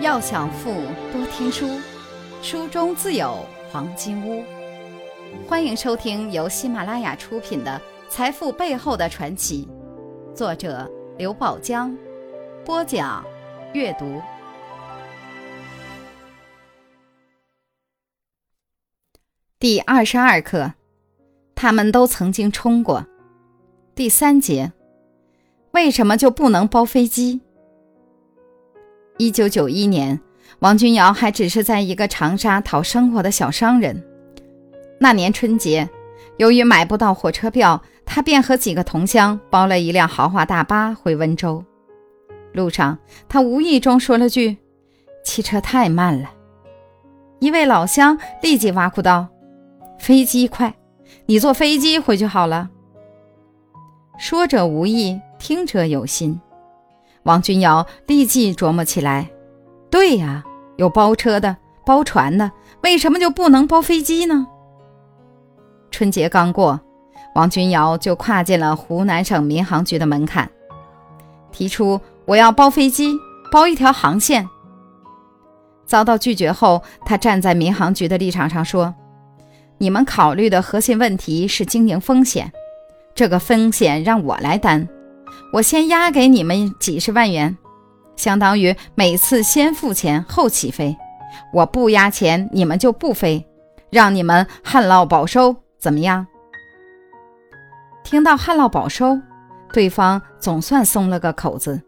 要想富，多听书，书中自有黄金屋。欢迎收听由喜马拉雅出品的《财富背后的传奇》，作者刘宝江，播讲阅读。第二十二课，他们都曾经冲过。第三节，为什么就不能包飞机？一九九一年，王君瑶还只是在一个长沙讨生活的小商人。那年春节，由于买不到火车票，他便和几个同乡包了一辆豪华大巴回温州。路上，他无意中说了句：“汽车太慢了。”一位老乡立即挖苦道：“飞机快，你坐飞机回去好了。”说者无意，听者有心。王君瑶立即琢磨起来：“对呀，有包车的、包船的，为什么就不能包飞机呢？”春节刚过，王君瑶就跨进了湖南省民航局的门槛，提出我要包飞机，包一条航线。遭到拒绝后，他站在民航局的立场上说：“你们考虑的核心问题是经营风险，这个风险让我来担。”我先押给你们几十万元，相当于每次先付钱后起飞。我不押钱，你们就不飞，让你们旱涝保收，怎么样？听到旱涝保收，对方总算松了个口子。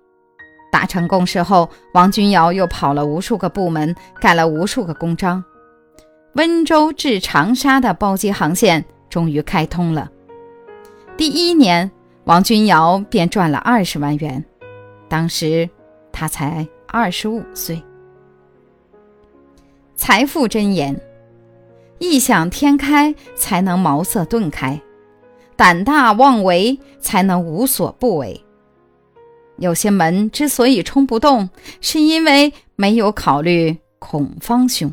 达成共识后，王君瑶又跑了无数个部门，盖了无数个公章，温州至长沙的包机航线终于开通了。第一年。王君瑶便赚了二十万元，当时他才二十五岁。财富箴言：异想天开才能茅塞顿开，胆大妄为才能无所不为。有些门之所以冲不动，是因为没有考虑孔方兄。